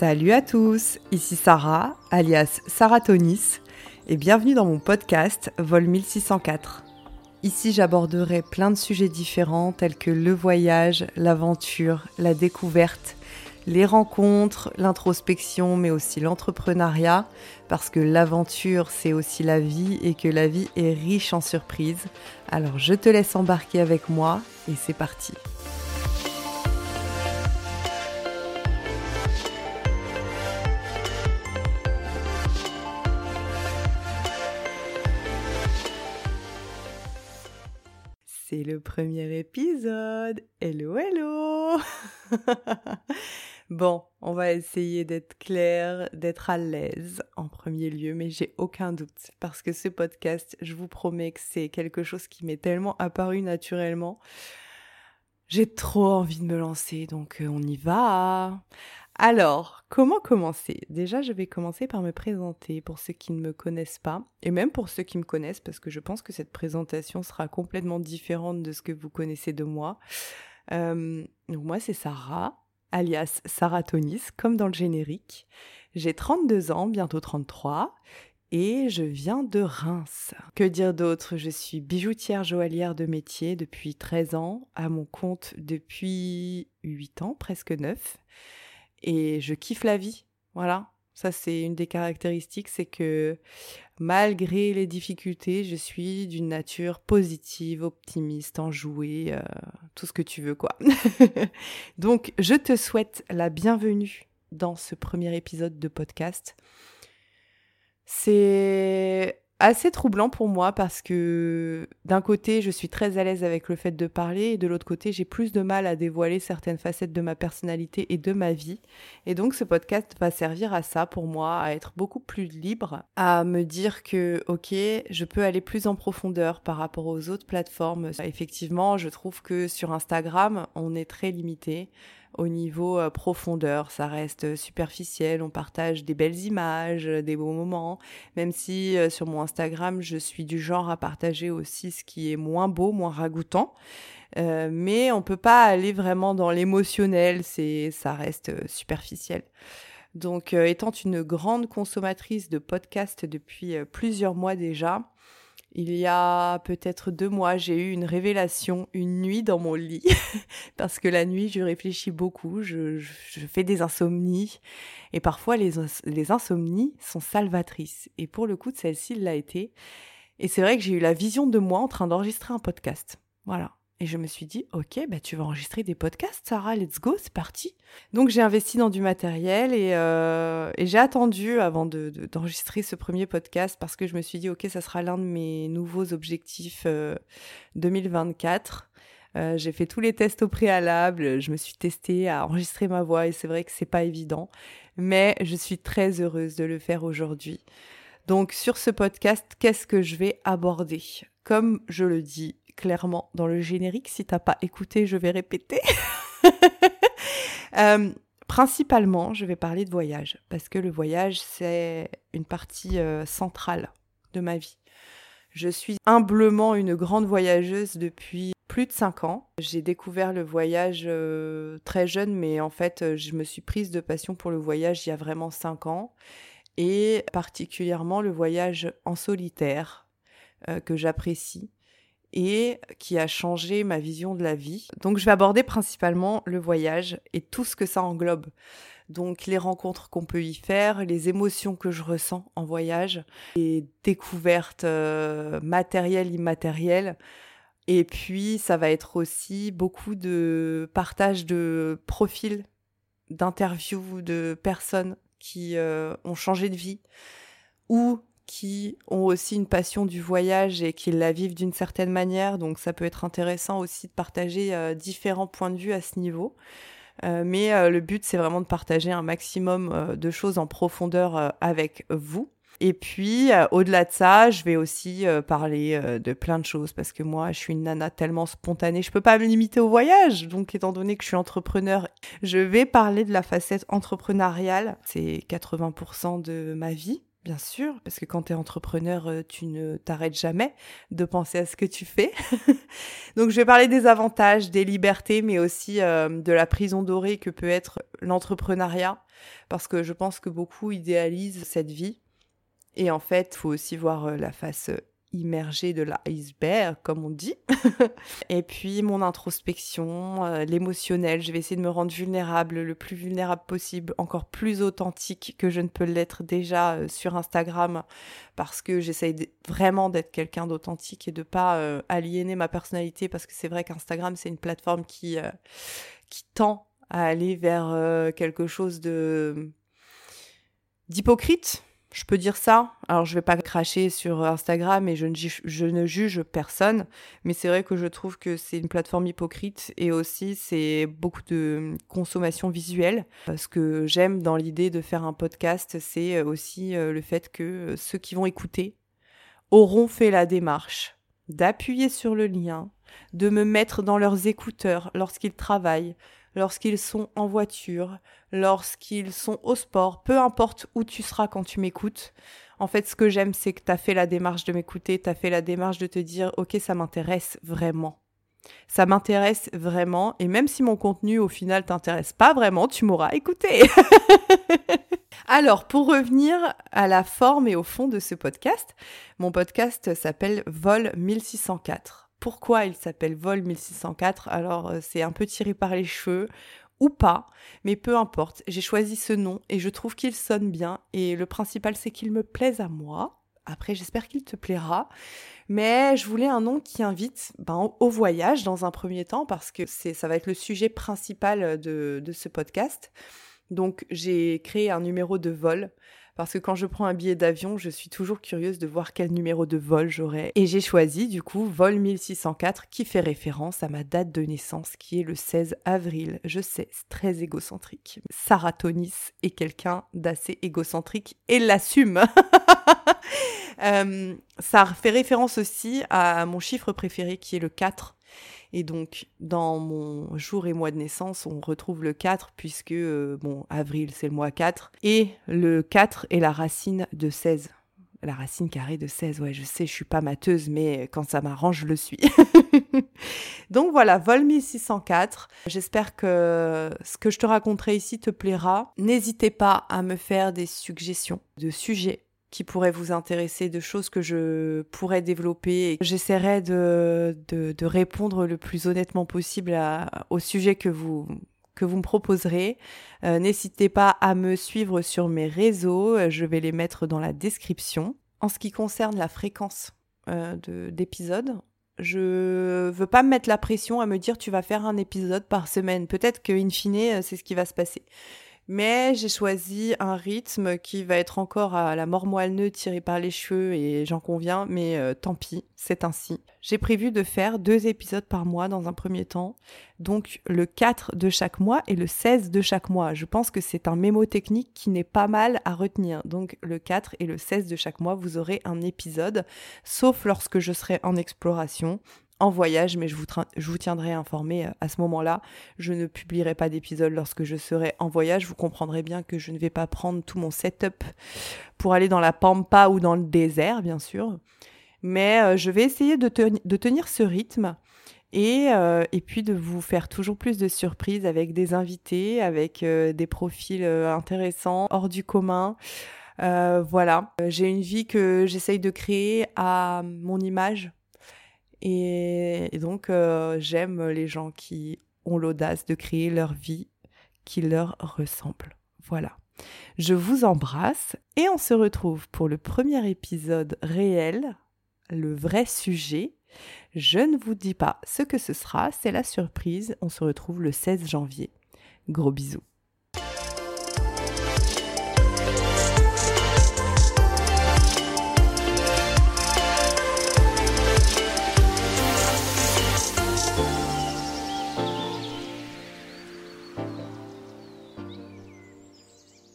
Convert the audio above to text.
Salut à tous, ici Sarah, alias Sarah Tonis, et bienvenue dans mon podcast Vol 1604. Ici j'aborderai plein de sujets différents tels que le voyage, l'aventure, la découverte, les rencontres, l'introspection, mais aussi l'entrepreneuriat, parce que l'aventure, c'est aussi la vie et que la vie est riche en surprises. Alors je te laisse embarquer avec moi et c'est parti. C'est le premier épisode. Hello, hello Bon, on va essayer d'être clair, d'être à l'aise en premier lieu, mais j'ai aucun doute parce que ce podcast, je vous promets que c'est quelque chose qui m'est tellement apparu naturellement. J'ai trop envie de me lancer, donc euh, on y va. Alors, comment commencer? Déjà, je vais commencer par me présenter pour ceux qui ne me connaissent pas, et même pour ceux qui me connaissent, parce que je pense que cette présentation sera complètement différente de ce que vous connaissez de moi. Euh, moi, c'est Sarah, alias Sarah Tonis, comme dans le générique. J'ai 32 ans, bientôt 33, et je viens de Reims. Que dire d'autre? Je suis bijoutière joaillière de métier depuis 13 ans, à mon compte depuis 8 ans, presque 9 et je kiffe la vie. Voilà, ça c'est une des caractéristiques, c'est que malgré les difficultés, je suis d'une nature positive, optimiste, enjouée, euh, tout ce que tu veux quoi. Donc je te souhaite la bienvenue dans ce premier épisode de podcast. C'est assez troublant pour moi parce que d'un côté, je suis très à l'aise avec le fait de parler et de l'autre côté, j'ai plus de mal à dévoiler certaines facettes de ma personnalité et de ma vie. Et donc ce podcast va servir à ça pour moi, à être beaucoup plus libre, à me dire que OK, je peux aller plus en profondeur par rapport aux autres plateformes. Effectivement, je trouve que sur Instagram, on est très limité au niveau euh, profondeur. Ça reste superficiel, on partage des belles images, euh, des beaux moments, même si euh, sur mon Instagram, je suis du genre à partager aussi ce qui est moins beau, moins ragoûtant. mais on peut pas aller vraiment dans l'émotionnel, ça reste superficiel. Donc, étant une grande consommatrice de podcasts depuis plusieurs mois déjà, il y a peut-être deux mois, j'ai eu une révélation une nuit dans mon lit, parce que la nuit, je réfléchis beaucoup, je, fais des insomnies, et parfois les, les insomnies sont salvatrices. Et pour le coup, celle-ci l'a été. Et c'est vrai que j'ai eu la vision de moi en train d'enregistrer un podcast. Voilà. Et je me suis dit, ok, bah tu vas enregistrer des podcasts, Sarah, let's go, c'est parti. Donc j'ai investi dans du matériel et, euh, j'ai attendu avant d'enregistrer ce premier podcast parce que je me suis dit, ok, ça sera l'un de mes nouveaux objectifs 2024. Euh, euh, j'ai fait tous les tests au préalable, je me suis testée à enregistrer ma voix et c'est vrai que c'est pas évident, mais je suis très heureuse de le faire aujourd'hui. Donc sur ce podcast, qu'est-ce que je vais aborder? Comme je le dis clairement dans le générique. Si t'as pas écouté, je vais répéter. Euh, principalement, je vais parler de voyage parce que le voyage, c'est une partie euh, centrale de ma vie. Je suis humblement une grande voyageuse depuis plus de 5 ans. J'ai découvert le voyage euh, très jeune, mais en fait, je me suis prise de passion pour le voyage il y a vraiment 5 ans, et particulièrement le voyage en solitaire, que j'apprécie et qui a changé ma vision de la vie. Donc je vais aborder principalement le voyage et tout ce que ça englobe. Donc les rencontres qu'on peut y faire, les émotions que je ressens en voyage, les découvertes euh, matérielles, immatérielles. Et puis ça va être aussi beaucoup de partage de profils, d'interviews de personnes qui euh, ont changé de vie ou qui ont aussi une passion du voyage et qui la vivent d'une certaine manière. Donc ça peut être intéressant aussi de partager euh, différents points de vue à ce niveau. Euh, mais euh, le but, c'est vraiment de partager un maximum de choses en profondeur avec vous. Et puis, au-delà de ça, je vais aussi parler de plein de choses parce que moi, je suis une nana tellement spontanée, je peux pas me limiter au voyage. Donc, étant donné que je suis entrepreneur, je vais parler de la facette entrepreneuriale. C'est 80% de ma vie bien sûr, parce que quand tu es entrepreneur, euh, tu ne t'arrêtes jamais de penser à ce que tu fais. Donc je vais parler des avantages, des libertés, mais aussi euh, de la prison dorée que peut être l'entrepreneuriat, parce que je pense que beaucoup idéalisent cette vie. Et en fait, faut aussi voir euh, la face immergé de l'iceberg, comme on dit. et puis mon introspection, euh, l'émotionnel. Je vais essayer de me rendre vulnérable, le plus vulnérable possible, encore plus authentique que je ne peux l'être déjà euh, sur Instagram, parce que j'essaye vraiment d'être quelqu'un d'authentique et de pas euh, aliéner ma personnalité, parce que c'est vrai qu'Instagram c'est une plateforme qui qui tend à aller vers quelque chose de d'hypocrite je peux dire ça. Alors, je vais pas cracher sur Instagram et je ne, juge, je ne juge personne, mais c'est vrai que je trouve que c'est une plateforme hypocrite et aussi c'est beaucoup de consommation visuelle. Ce que j'aime dans l'idée de faire un podcast, c'est aussi euh, le fait que ceux qui vont écouter auront fait la démarche d'appuyer sur le lien, de me mettre dans leurs écouteurs lorsqu'ils travaillent, lorsqu'ils sont en voiture, lorsqu'ils sont au sport, peu importe où tu seras quand tu m'écoutes. En fait, ce que j'aime, c'est que tu as fait la démarche de m'écouter, tu as fait la démarche de te dire, OK, ça m'intéresse vraiment. Ça m'intéresse vraiment, et même si mon contenu au final t'intéresse pas vraiment, tu m'auras écouté. Alors, pour revenir à la forme et au fond de ce podcast, mon podcast s'appelle Vol 1604 pourquoi il s'appelle Vol 1604. Alors euh, c'est un peu tiré par les cheveux ou pas, mais peu importe, j'ai choisi ce nom et je trouve qu'il sonne bien et le principal c'est qu'il me plaise à moi. Après j'espère qu'il te plaira, mais je voulais un nom qui invite ben, au voyage dans un premier temps parce que ça va être le sujet principal de, de ce podcast. Donc j'ai créé un numéro de vol parce que quand je prends un billet d'avion, je suis toujours curieuse de voir quel numéro de vol j'aurai. Et j'ai choisi du coup vol 1604 qui fait référence à ma date de naissance qui est le 16 avril. Je sais, c'est très égocentrique. Sarah Tonis est quelqu'un d'assez égocentrique et l'assume. Euh, ça fait référence aussi à mon chiffre préféré qui est le 4 et donc, dans mon jour et mois de naissance, on retrouve le 4 puisque, euh, bon, avril, c'est le mois 4. Et le 4 est la racine de 16. La racine carrée de 16, ouais, je sais, je suis pas mateuse, mais quand ça m'arrange, je le suis. Donc voilà, vol 1604. J'espère que ce que je te raconterai ici te plaira. N'hésitez pas à me faire des suggestions de sujets qui pourraient vous intéresser, de choses que je pourrais développer. J'essaierai de, de, répondre le plus honnêtement possible au sujet que vous, que vous me proposerez. Euh, n'hésitez pas à me suivre sur mes réseaux, je vais les mettre dans la description. En ce qui concerne la fréquence euh, d'épisodes, je veux pas me mettre la pression à me dire tu vas faire un épisode par semaine. Peut-être qu'in fine, c'est ce qui va se passer. Mais j'ai choisi un rythme qui va être encore à la mort moelle tiré par les cheveux et j'en conviens, mais euh, tant pis, c'est ainsi. J'ai prévu de faire deux épisodes par mois dans un premier temps, donc le 4 de chaque mois et le 16 de chaque mois. Je pense que c'est un mémo technique qui n'est pas mal à retenir. Donc le 4 et le 16 de chaque mois, vous aurez un épisode, sauf lorsque je serai en exploration en voyage, mais je vous, tiendrai informé euh, à ce moment-là. Je ne publierai pas d'épisode lorsque je serai en voyage. Vous comprendrez bien que je ne vais pas prendre tout mon setup pour aller dans la pampa ou dans le désert, bien sûr. Mais euh, je vais essayer de, tenir ce rythme euh, et, puis de vous faire toujours plus de surprises avec des invités, avec des profils intéressants, hors du commun. voilà, j'ai une vie que j'essaye de créer à mon image et, donc, euh, j'aime les gens qui ont l'audace de créer leur vie qui leur ressemble. Voilà. Je vous embrasse et on se retrouve pour le premier épisode réel, le vrai sujet. Je ne vous dis pas ce que ce sera, c'est la surprise. On se retrouve le 16 janvier. Gros bisous.